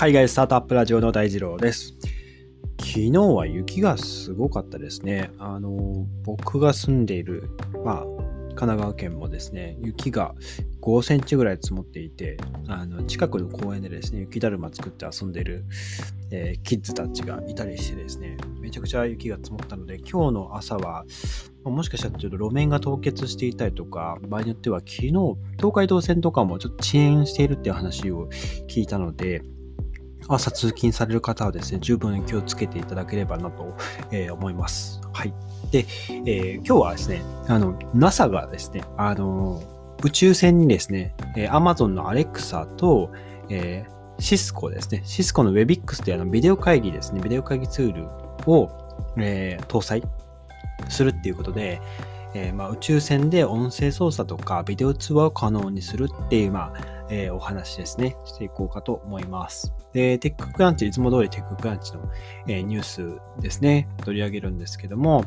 海外スタートアップラジオの大二郎です。昨日は雪がすごかったですね。あの、僕が住んでいる、まあ、神奈川県もですね、雪が5センチぐらい積もっていて、あの近くの公園でですね、雪だるま作って遊んでる、えー、キッズたちがいたりしてですね、めちゃくちゃ雪が積もったので、今日の朝は、もしかしたらちょっと路面が凍結していたりとか、場合によっては昨日、東海道線とかもちょっと遅延しているっていう話を聞いたので、朝通勤される方はですね、十分気をつけていただければなと、え、思います。はい。で、えー、今日はですね、あの、NASA がですね、あの、宇宙船にですね、え、Amazon の Alexa と、えー、シスコですね、シスコの WebX というあのビデオ会議ですね、ビデオ会議ツールを、えー、搭載するっていうことで、えー、まあ、宇宙船で音声操作とかビデオ通話を可能にするっていう、まあ、えー、お話ですね、していこうかと思います。で、テッククランチ、いつも通りテッククランチの、えー、ニュースですね、取り上げるんですけども、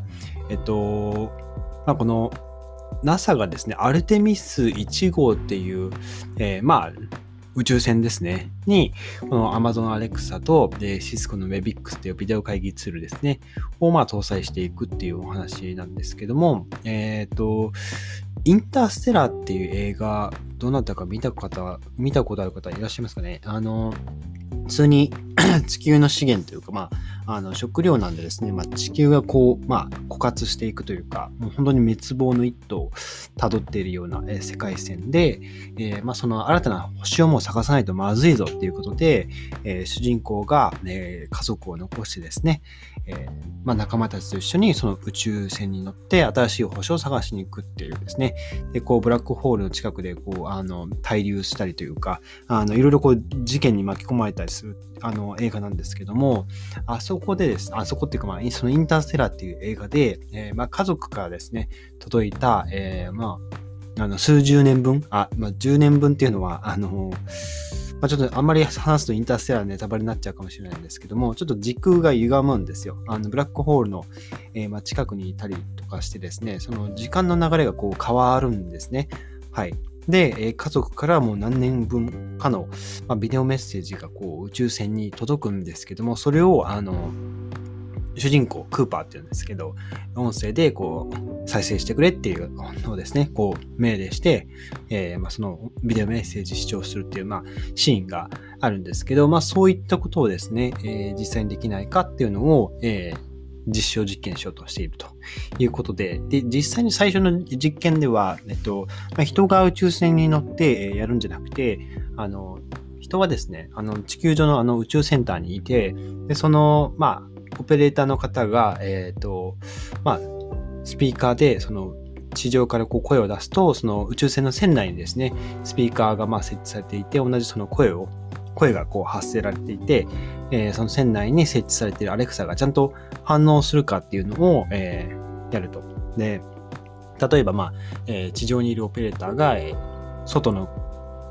えっと、まあ、この NASA がですね、アルテミス1号っていう、えー、まあ、宇宙船ですね、に、この Amazon Alexa と、Cisco の Webix っていうビデオ会議ツールですね、をまあ搭載していくっていうお話なんですけども、えっ、ー、と、インターステラーっていう映画、どなたか見た方、見たことある方いらっしゃいますかね？あの、普通に 地球の資源というか、まあ、あの食料なんでですね、まあ、地球がこう、まあ、枯渇していくというか、もう本当に滅亡の一途をたどっているような、えー、世界線で、えー、まあ、その新たな星をもう探さないとまずいぞということで、えー、主人公が、え家族を残してですね、えまあ、仲間たちと一緒にその宇宙船に乗って新しい星を探しに行くっていうですね、でこうブラックホールの近くでこうあの滞留したりというか、あのいろいろこう事件に巻き込まれたりするあの映画なんですけども、あそこでです、あそこっていうか、まあ、そのインターステラーっていう映画で、えー、まあ、家族からですね、届いた、えー、まあ、あの数十年分、あ、まあ、10年分っていうのは、あの、まあ、ちょっとあんまり話すとインターステラーネタバレになっちゃうかもしれないんですけども、ちょっと時空が歪むんですよ。あのブラックホールの、えー、まあ、近くにいたりとかしてですね、その時間の流れがこう変わるんですね。はい。で、え家族からもう何年分かの、まあ、ビデオメッセージがこう宇宙船に届くんですけども、それをあの主人公、クーパーって言うんですけど、音声でこう再生してくれっていうのをですね、こう命令して、えー、まあ、そのビデオメッセージ視聴するっていう、まあ、シーンがあるんですけど、まあ、そういったことをですね、えー、実際にできないかっていうのを、えー実証実験しようとしているということで、で、実際に最初の実験では、えっと、まあ、人が宇宙船に乗ってやるんじゃなくて、あの、人はですね、あの、地球上のあの宇宙センターにいて、で、その、まあ、オペレーターの方が、えっ、と、まあ、スピーカーで、その、地上からこう声を出すと、その宇宙船の船内にですね、スピーカーがま設置されていて、同じその声を声がこう発せられていて、えー、その船内に設置されているアレクサがちゃんと反応するかっていうのを、えー、やると。で、例えば、まあ、えー、地上にいるオペレーターが、え、外の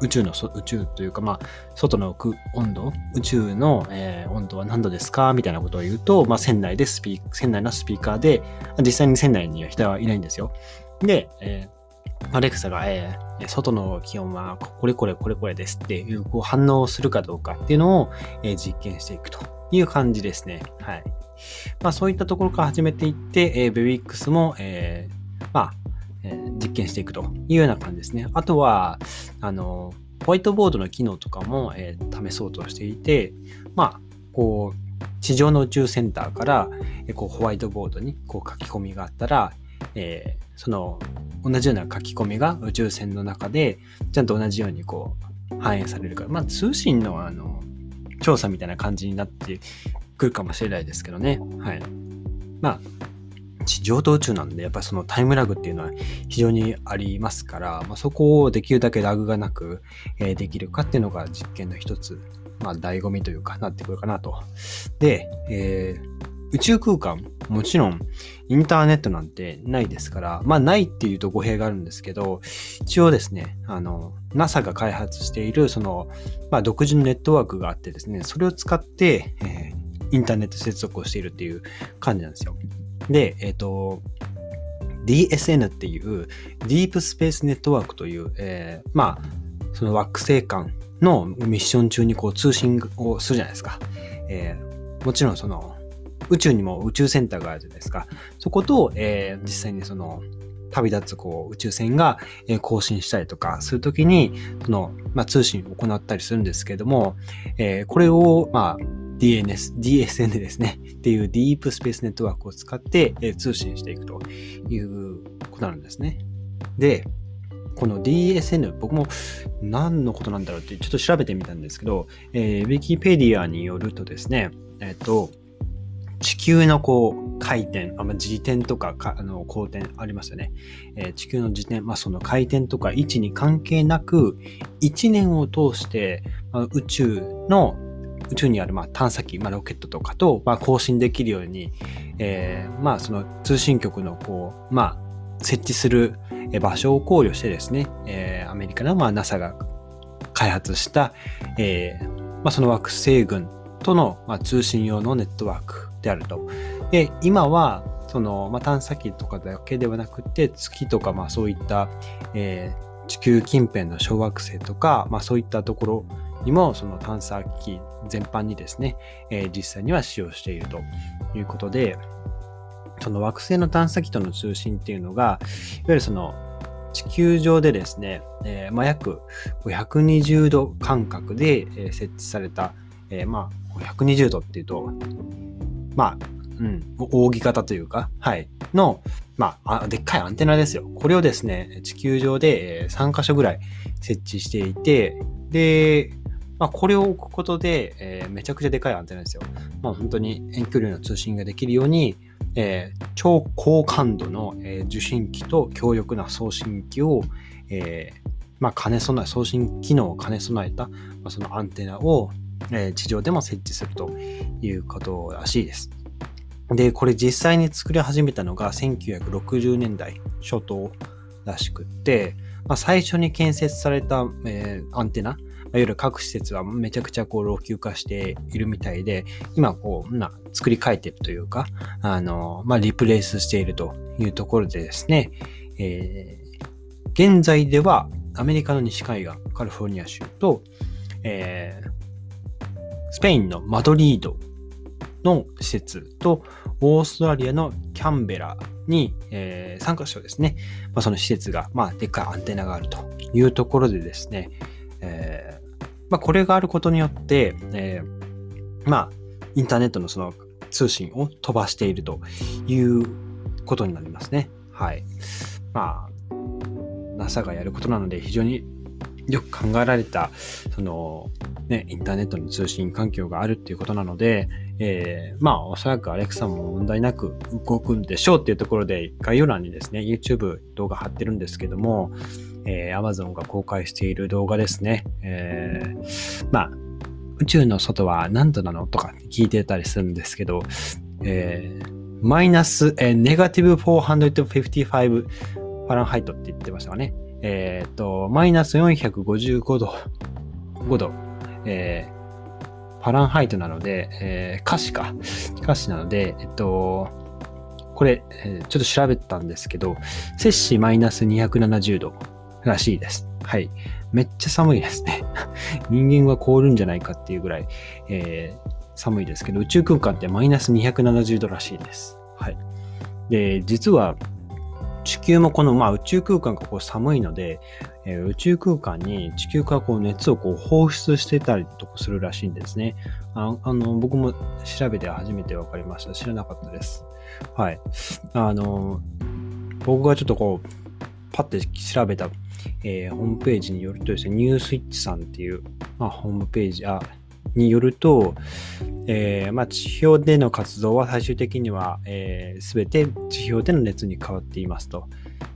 宇宙の宇宙というか、まあ、外の温度、宇宙の、えー、温度は何度ですかみたいなことを言うと、まあ、船内でスピー、船内のスピーカーで、実際に船内には人はいないんですよ。で、えーアレクサが、えー、外の気温はこれこれこれこれですっていうこう反応するかどうかっていうのを、えー、実験していくという感じですね。はい。まあそういったところから始めていって、えー、ベビックスも、えー、まあ、え、実験していくというような感じですね。あとは、あの、ホワイトボードの機能とかも、えー、試そうとしていて、まあ、こう、地上の宇宙センターから、えー、こうホワイトボードにこう書き込みがあったら、えー、その同じような書き込みが宇宙船の中でちゃんと同じようにこう反映されるから、まあ通信のあの調査みたいな感じになってくるかもしれないですけどね。はい。まあ、上と宇宙なんで、やっぱりそのタイムラグっていうのは非常にありますから、まあ、そこをできるだけラグがなく、えー、できるかっていうのが実験の一つ、まあ、醍醐味というかなってくるかなと。で、えー宇宙空間、もちろんインターネットなんてないですから、まあないっていうと語弊があるんですけど、一応ですね、あの、NASA が開発している、その、まあ独自のネットワークがあってですね、それを使って、えー、インターネット接続をしているっていう感じなんですよ。で、えっ、ー、と、DSN っていうディープスペースネットワークという、えー、まあ、その惑星間のミッション中にこう通信をするじゃないですか。えー、もちろんその宇宙にも宇宙センターがあるじゃないですか。そこと、えー、実際にその旅立つこう宇宙船が、更新したりとかするときに、その、まあ、通信を行ったりするんですけれども、えー、これを、まあ、DNS、DSN ですね。っていうディープスペースネットワークを使って、え通信していくということなんですね。で、この DSN、僕も何のことなんだろうってちょっと調べてみたんですけど、えー、Wikipedia によるとですね、えっ、ー、と、地球のこう回転、あまあ、自転とかかあの公転ありますよね。えー、地球の自転、まあ、その回転とか位置に関係なく、1年を通して、まあ、宇宙の宇宙にあるまあ探査機、まあ、ロケットとかとまあ交信できるように、えー、まあその通信局のこう、まあ、設置する場所を考慮してですね、えー、アメリカのまあ NASA が開発した、えーまあ、その惑星群とのまあ通信用のネットワークであると。で、今は、その、まあ、探査機とかだけではなくて、月とか、まあ、そういった、えー、地球近辺の小惑星とか、まあ、そういったところにも、その探査機全般にですね、えー、実際には使用しているということで、その惑星の探査機との通信っていうのが、いわゆるその、地球上でですね、えーまあ、約120度間隔で設置された、えー、まあ120度っていうと、まあ、うん、扇形というか、はい、の、まあ、でっかいアンテナですよ。これをですね、地球上で3箇所ぐらい設置していて、で、まあ、これを置くことで、えー、めちゃくちゃでかいアンテナですよ。まあ、本当に遠距離の通信ができるように、えー、超高感度の、えー、受信機と強力な送信機を、えーまあ、兼ね備え、送信機能を兼ね備えた、まあ、そのアンテナを、え地上でも設置するということらしいです。で、これ実際に作り始めたのが1960年代初頭らしくって、まあ、最初に建設された、えー、アンテナ、いわゆる各施設はめちゃくちゃこう老朽化しているみたいで、今こう、な作り変えてるというか、あの、まあ、リプレイスしているというところでですね、えー、現在ではアメリカの西海岸、カリフォルニア州と、えー、スペインのマドリードの施設と、オーストラリアのキャンベラに、えー、3カ所ですね、まあ、その施設が、まあ、でっかいアンテナがあるというところでですね、えーまあ、これがあることによって、えー、まあ、インターネットのその通信を飛ばしているということになりますね。はい。まあ、NASA がやることなので非常によく考えられた、その、ね、インターネットの通信環境があるっていうことなので、えー、まあ、おそらくアレクサも問題なく動くんでしょうっていうところで、概要欄にですね、YouTube 動画貼ってるんですけども、えー、Amazon が公開している動画ですね。えー、まあ、宇宙の外は何度なのとか聞いてたりするんですけど、えー、マイナス、えー、ネガティブ455ファランハイトって言ってましたかね。えっ、ー、と、マイナス455度、5度、えー、フランハイトなので、えー、可視か。可視なので、えっと、これ、えー、ちょっと調べたんですけど、摂氏マイナス270度らしいです。はい。めっちゃ寒いですね。人間は凍るんじゃないかっていうぐらい、えー、寒いですけど、宇宙空間ってマイナス270度らしいです。はい。で、実は、地球もこの、まあ、宇宙空間がこう寒いので、えー、宇宙空間に地球からこう熱をこう放出してたりとかするらしいんですね。ああの僕も調べて初めて分かりました。知らなかったです。はい。あの、僕がちょっとこう、パッて調べた、えー、ホームページによるとですね、ニュースイッチさんっていう、まあ、ホームページ、あ、によると、えーまあ、地表での活動は最終的には、えー、全て地表での熱に変わっていますと。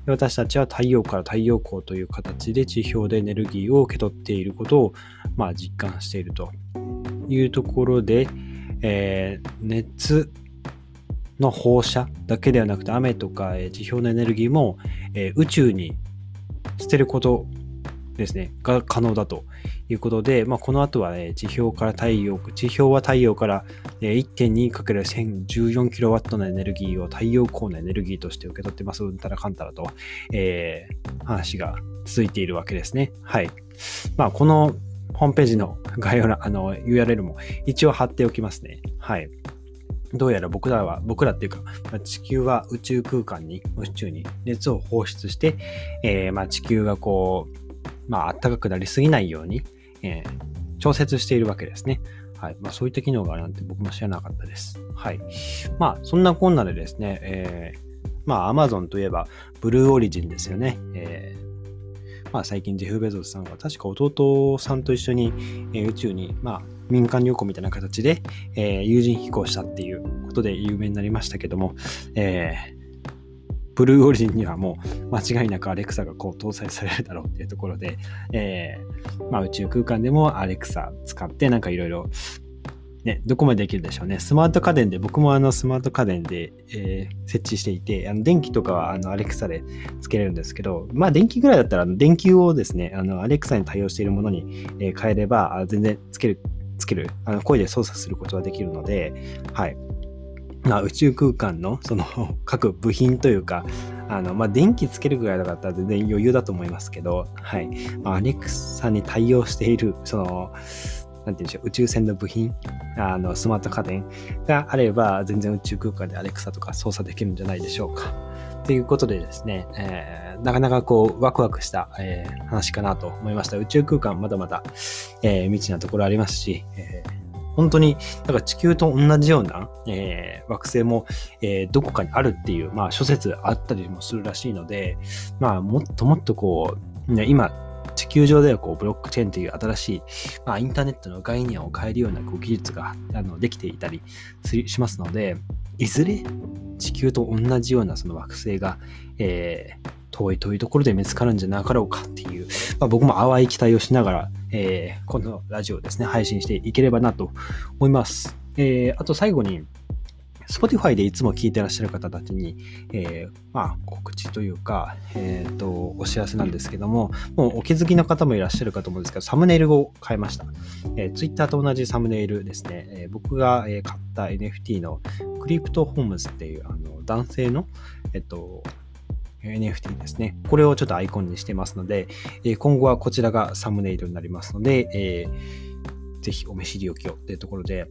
私たちは太陽から太陽光という形で地表でエネルギーを受け取っていることを、まあ、実感しているというところで、えー、熱の放射だけではなくて雨とか、え、地表のエネルギーも、えー、宇宙に捨てることですね、が可能だということで、まあ、この後は、ね、地表から太陽、地表は太陽から 1.2×1014kW のエネルギーを太陽光のエネルギーとして受け取ってます、うんたらかんたらと、えー、話が続いているわけですね。はい。まあ、このホームページの概要欄、あの、URL も一応貼っておきますね。はい。どうやら僕らは、僕らっていうか、まあ、地球は宇宙空間に、宇宙に熱を放出して、えー、まあ、地球がこう、まあ、暖かくなりすぎないように、えー、調節しているわけですね。はい。まあ、そういった機能があるなんて僕も知らなかったです。はい。まあ、そんなこんなでですね、えー、まあ、Amazon といえば、ブルーオリジンですよね。えー、まあ、最近ジェフ・ベゾスさんが確か弟さんと一緒に、えー、宇宙に、まあ、民間旅行みたいな形で、えー、有人飛行したっていうことで有名になりましたけども、えー、ブルーオリジンにはもう間違いなくアレクサがこう搭載されるだろうっていうところで、えー、まあ、宇宙空間でもアレクサ使ってなんかいろいろね、どこまでできるでしょうね。スマート家電で、僕もあのスマート家電で、えー、設置していて、あの電気とかはあのアレクサでつけれるんですけど、まあ電気ぐらいだったら電球をですね、あのアレクサに対応しているものに、え変えれば全然つけるつける、あの声で操作することができるので、はい。まあ、宇宙空間のその 各部品というか、あの、まあ、電気つけるぐらいだったら全然余裕だと思いますけど、はい。まあ、アレクサに対応している、その、なんて言うんでしょう、宇宙船の部品、あの、スマート家電があれば、全然宇宙空間でアレクサとか操作できるんじゃないでしょうか。ということでですね、えー、なかなかこう、ワクワクした、えー、話かなと思いました。宇宙空間まだまだ、えー、未知なところありますし、えー、本当に、だか地球と同じような、えー、惑星も、えー、どこかにあるっていう、まあ諸説あったりもするらしいので、まあもっともっとこう、ね、今、地球上ではこうブロックチェーンという新しい、まあ、インターネットの概念を変えるようなこう技術があのできていたりしますので、いずれ地球と同じようなその惑星が、えー、遠い遠いところで見つかるんじゃなかろうかっていう、まあ、僕も淡い期待をしながら、えー、このラジオですね、配信していければなと思います。えー、あと最後に、Spotify でいつも聞いてらっしゃる方たちに、えー、まあ、告知というか、えっ、ー、と、お知らせなんですけども、もうお気づきの方もいらっしゃるかと思うんですけど、サムネイルを変えました。えー、Twitter と同じサムネイルですね。えー、僕が、え買った NFT のクリプトホームズっていう、あの、男性の、えっ、と、NFT ですね。これをちょっとアイコンにしてますので、え今後はこちらがサムネイルになりますので、えー、ぜひお見知りおきをというところで、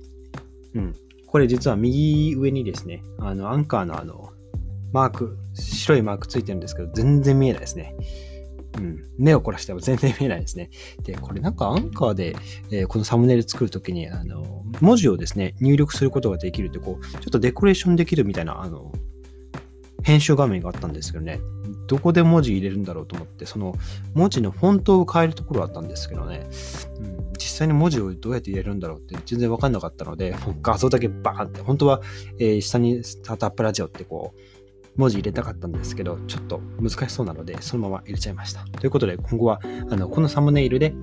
うん、これ実は右上にですね、あの、アンカーのあの、マーク、白いマークついてるんですけど、全然見えないですね。うん。目を凝らしても全然見えないですね。で、これなんかアンカーで、えー、このサムネイル作るときに、あの、文字をですね、入力することができるって、こう、ちょっとデコレーションできるみたいな、あの、編集画面があったんですけどね、どこで文字入れるんだろうと思って、その文字のフォントを変えるところあったんですけどね、うん、実際に文字をどうやって入れるんだろうって全然わかんなかったので、画像だけバーンって、本当は、えー、下にスタートアップラジオってこう、文字入れたかったんですけど、ちょっと難しそうなので、そのまま入れちゃいました。ということで、今後は、あの、このサムネイルで、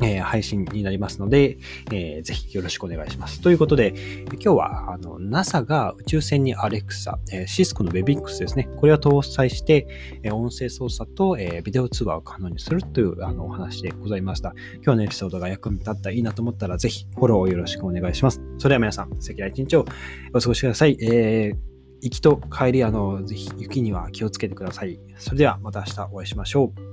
えー、配信になりますので、えー、ぜひよろしくお願いします。ということで、今日はあの NASA が宇宙船に Alexa、えー、シスコの Webix ですね、これを搭載して、えー、音声操作と、えー、ビデオ通話を可能にするというあのお話でございました。今日のエピソードが役に立ったらいいなと思ったら、ぜひフォローをよろしくお願いします。それでは皆さん、素敵な一日をお過ごしください。えー行きと帰り、あの、ぜひ雪には気をつけてください。それではまた明日お会いしましょう。